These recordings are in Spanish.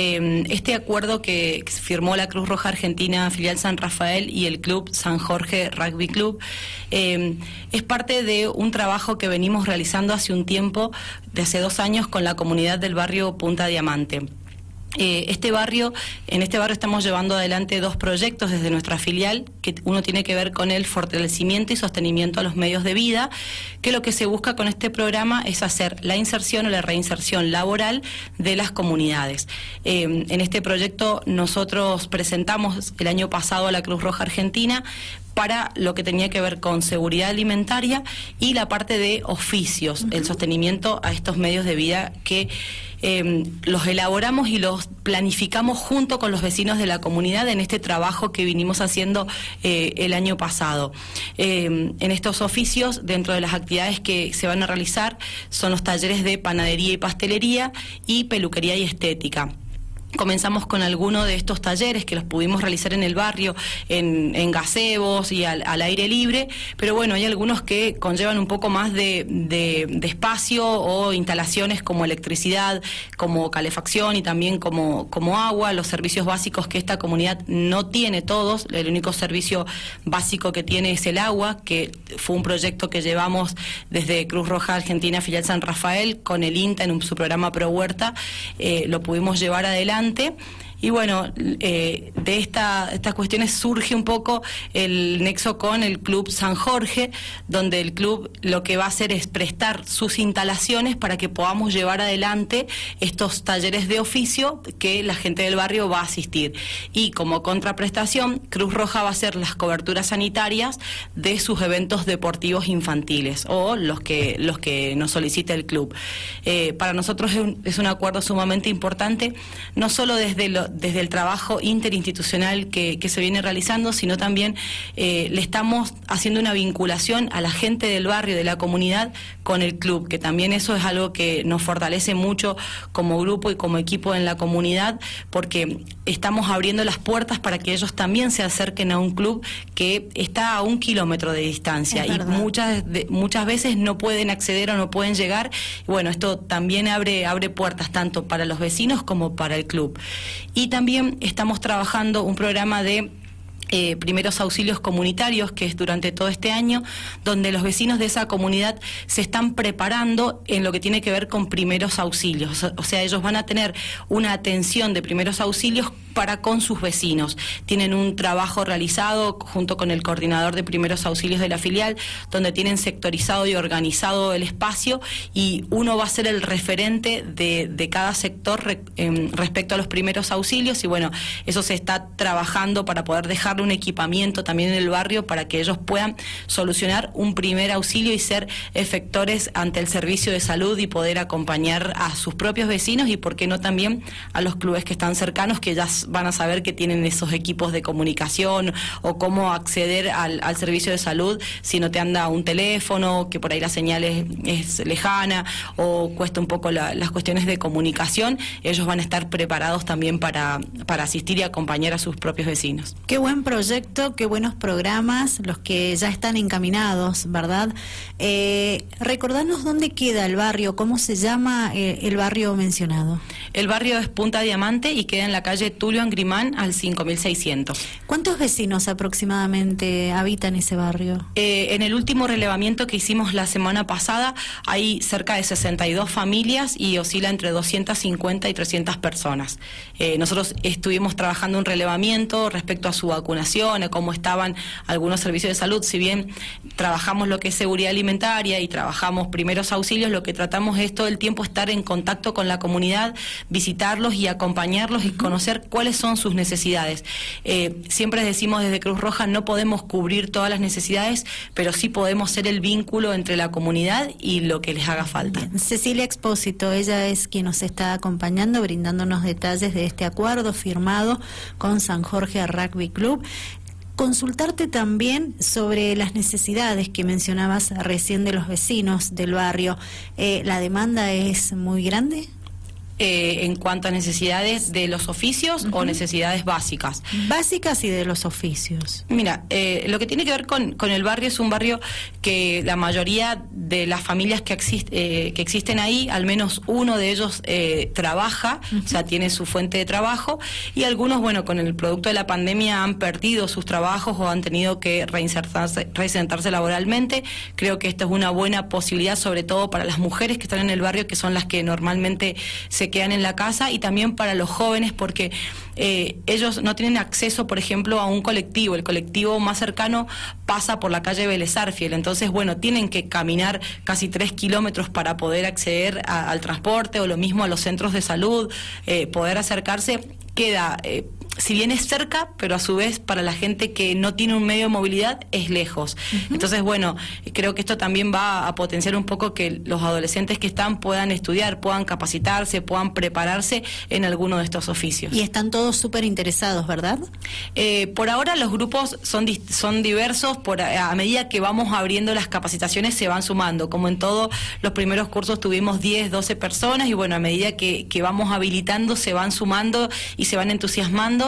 eh, este acuerdo que, firmó la Cruz Roja Argentina, filial San Rafael y el club San Jorge Rugby Club, eh, es parte de un trabajo que venimos realizando hace un tiempo, de hace dos años, con la comunidad del barrio Punta Diamante. Eh, este barrio, en este barrio estamos llevando adelante dos proyectos desde nuestra filial, que uno tiene que ver con el fortalecimiento y sostenimiento a los medios de vida, que lo que se busca con este programa es hacer la inserción o la reinserción laboral de las comunidades. Eh, en este proyecto nosotros presentamos el año pasado a la Cruz Roja Argentina para lo que tenía que ver con seguridad alimentaria y la parte de oficios, el sostenimiento a estos medios de vida que eh, los elaboramos y los planificamos junto con los vecinos de la comunidad en este trabajo que vinimos haciendo eh, el año pasado. Eh, en estos oficios, dentro de las actividades que se van a realizar, son los talleres de panadería y pastelería y peluquería y estética. Comenzamos con alguno de estos talleres que los pudimos realizar en el barrio, en, en gazebos y al, aire libre, pero bueno, hay algunos que conllevan un poco más de, espacio o instalaciones como electricidad, como calefacción y también como, como agua, los servicios básicos que esta comunidad no tiene todos, el único servicio básico que tiene es el agua, que fue un proyecto que llevamos desde Cruz Roja Argentina, filial San Rafael, con el INTA en su programa Pro Huerta, eh, lo pudimos llevar adelante importante y bueno, eh, de esta, estas cuestiones surge un poco el nexo con el Club San Jorge, donde el club lo que va a hacer es prestar sus instalaciones para que podamos llevar adelante estos talleres de oficio que la gente del barrio va a asistir. Y como contraprestación, Cruz Roja va a hacer las coberturas sanitarias de sus eventos deportivos infantiles o los que, los que nos solicita el club. Eh, para nosotros es un, es un acuerdo sumamente importante, no solo desde, lo, desde el trabajo interinstitucional que, se viene realizando, sino también eh, le estamos haciendo una vinculación a la gente del barrio, de la comunidad, con el club, que también eso es algo que nos fortalece mucho como grupo y como equipo en la comunidad, porque estamos abriendo las puertas para que ellos también se acerquen a un club que está a un kilómetro de distancia y muchas, muchas veces no pueden acceder o no pueden llegar. Bueno, esto también abre, abre puertas tanto para los vecinos como para el club. Y también estamos trabajando un programa de eh, primeros auxilios comunitarios, que es durante todo este año, donde los vecinos de esa comunidad se están preparando en lo que tiene que ver con primeros auxilios. O sea, ellos van a tener una atención de primeros auxilios para con sus vecinos. Tienen un trabajo realizado junto con el coordinador de primeros auxilios de la filial, donde tienen sectorizado y organizado el espacio y uno va a ser el referente de, cada sector em, respecto a los primeros auxilios y bueno, eso se está trabajando para poder dejar un equipamiento también en el barrio para que ellos puedan solucionar un primer auxilio y ser efectores ante el servicio de salud y poder acompañar a sus propios vecinos y, por qué no, también a los clubes que están cercanos que ya van a saber que tienen esos equipos de comunicación o cómo acceder al, servicio de salud si no te anda un teléfono, que por ahí la señal es, lejana o cuesta un poco las cuestiones de comunicación, ellos van a estar preparados también para, para asistir y acompañar a sus propios vecinos. Qué buen proyecto, qué buenos programas, los que ya están encaminados, ¿verdad? Eh, recordarnos dónde queda el barrio, cómo se llama eh, el barrio mencionado. El barrio es Punta Diamante y queda en la calle Tulio Angrimán al 5600. ¿Cuántos vecinos aproximadamente habitan ese barrio? Eh, en el último relevamiento que hicimos la semana pasada hay cerca de 62 familias y oscila entre 250 y 300 personas. nosotros estuvimos trabajando un relevamiento respecto a su vacunación a cómo estaban algunos servicios de salud. Si bien trabajamos lo que es seguridad alimentaria y trabajamos primeros auxilios, lo que tratamos es todo el tiempo estar en contacto con la comunidad, visitarlos y acompañarlos y conocer cuáles son sus necesidades. Eh, siempre decimos desde Cruz Roja no podemos cubrir todas las necesidades, pero sí podemos ser el vínculo entre la comunidad y lo que les haga falta. Cecilia Expósito, ella es quien nos está acompañando, brindándonos detalles de este acuerdo firmado con San Jorge Rugby Club consultarte también sobre las necesidades que mencionabas recién de los vecinos del barrio. Eh, ¿La demanda es muy grande? Eh, en cuanto a necesidades de los oficios o necesidades básicas. Básicas y de los oficios. Mira, eh, lo que tiene que ver con, con, el barrio es un barrio que la mayoría de las familias que, existe, que existen ahí, al menos uno de ellos trabaja, o sea, tiene su fuente de trabajo, y algunos, bueno, con el producto de la pandemia han perdido sus trabajos o han tenido que reinsertarse, reinsertarse laboralmente. Creo que esto es una buena posibilidad, sobre todo para las mujeres que están en el barrio, que son las que normalmente se quedan en la casa, y también para los jóvenes, porque eh, ellos no tienen acceso, por ejemplo, a un colectivo. El colectivo más cercano pasa por la calle Vélez Entonces, bueno, tienen que caminar casi tres kilómetros para poder acceder al transporte o lo mismo a los centros de salud, eh, poder acercarse. Queda eh, si bien es cerca, pero a su vez para la gente que no tiene un medio de movilidad es lejos. Entonces, bueno, creo que esto también va a potenciar un poco que los adolescentes que están puedan estudiar, puedan capacitarse, puedan prepararse en alguno de estos oficios. Y están todos súper interesados, ¿verdad? Eh, por ahora los grupos son, son diversos, por, a medida que vamos abriendo las capacitaciones se van sumando. Como en todos los primeros cursos tuvimos 10, 12 personas y bueno, a medida que, que vamos habilitando se van sumando y se van entusiasmando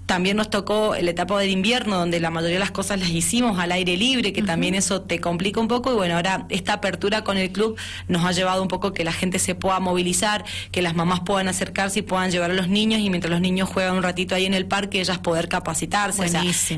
también nos tocó la etapa del invierno, donde la mayoría de las cosas las hicimos al aire libre, que también eso te complica un poco. Y bueno, ahora esta apertura con el club nos ha llevado un poco que la gente se pueda movilizar, que las mamás puedan acercarse y puedan llevar a los niños, y mientras los niños juegan un ratito ahí en el parque, ellas poder capacitarse.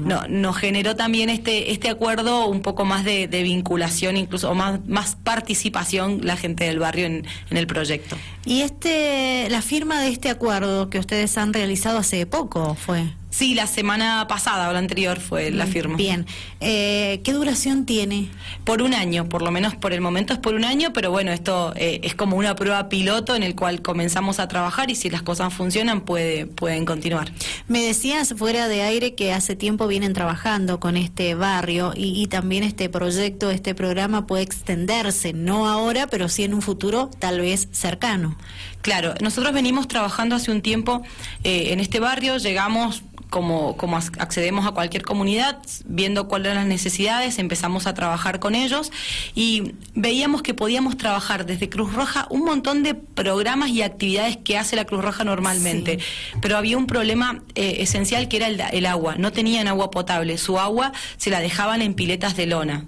no, nos generó también este, este acuerdo un poco más de, vinculación, incluso, o más, más participación la gente del barrio en, en el proyecto. Y este, la firma de este acuerdo que ustedes han realizado hace poco fue. Sí, la semana pasada o la anterior fue la firma. Bien. Eh, ¿Qué duración tiene? Por un año, por lo menos por el momento es por un año, pero bueno, esto eh, es como una prueba piloto en el cual comenzamos a trabajar y si las cosas funcionan puede, pueden continuar. Me decías fuera de aire que hace tiempo vienen trabajando con este barrio y, y también este proyecto, este programa puede extenderse, no ahora, pero sí en un futuro tal vez cercano. Claro, nosotros venimos trabajando hace un tiempo eh, en este barrio, llegamos como, como accedemos a cualquier comunidad, viendo cuáles eran las necesidades, empezamos a trabajar con ellos y veíamos que podíamos trabajar desde Cruz Roja un montón de programas y actividades que hace la Cruz Roja normalmente, pero había un problema eh, esencial que era el, el agua, no tenían agua potable, su agua se la dejaban en piletas de lona.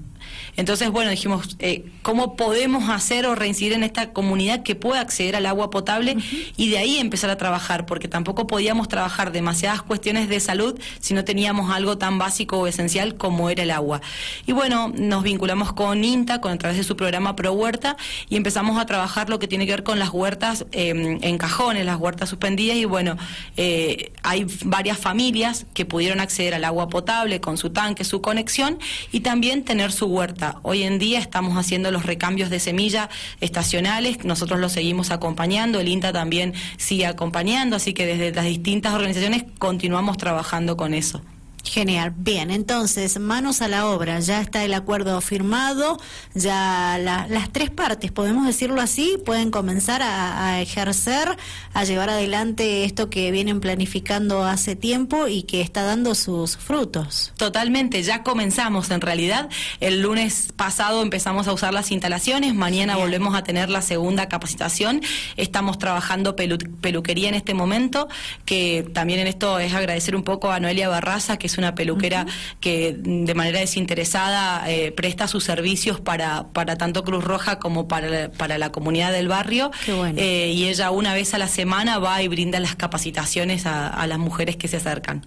Entonces, bueno, dijimos, eh, ¿cómo podemos hacer o reincidir en esta comunidad que pueda acceder al agua potable? Y de ahí empezar a trabajar, porque tampoco podíamos trabajar demasiadas cuestiones de salud si no teníamos algo tan básico o esencial como era el agua. Y bueno, nos vinculamos con INTA, con a través de su programa Pro Huerta, y empezamos a trabajar lo que tiene que ver con las huertas em, en cajones, las huertas suspendidas, y bueno, eh, hay varias familias que pudieron acceder al agua potable con su tanque, su conexión, y también tener su huerta Hoy en día estamos haciendo los recambios de semilla estacionales, nosotros los seguimos acompañando, el INTA también sigue acompañando, así que desde las distintas organizaciones continuamos trabajando con eso. Genial. Bien, entonces, manos a la obra. Ya está el acuerdo firmado, ya las tres partes, podemos decirlo así, pueden comenzar a, ejercer, a llevar adelante esto que vienen planificando hace tiempo y que está dando sus frutos. Totalmente, ya comenzamos en realidad. El lunes pasado empezamos a usar las instalaciones, mañana volvemos a tener la segunda capacitación. Estamos trabajando peluquería en este momento, que también en esto es agradecer un poco a Noelia Barraza, que es una peluquera que de manera desinteresada eh, presta sus servicios para, para tanto Cruz Roja como para, para la comunidad del barrio. Eh, y ella una vez a la semana va y brinda las capacitaciones a las mujeres que se acercan.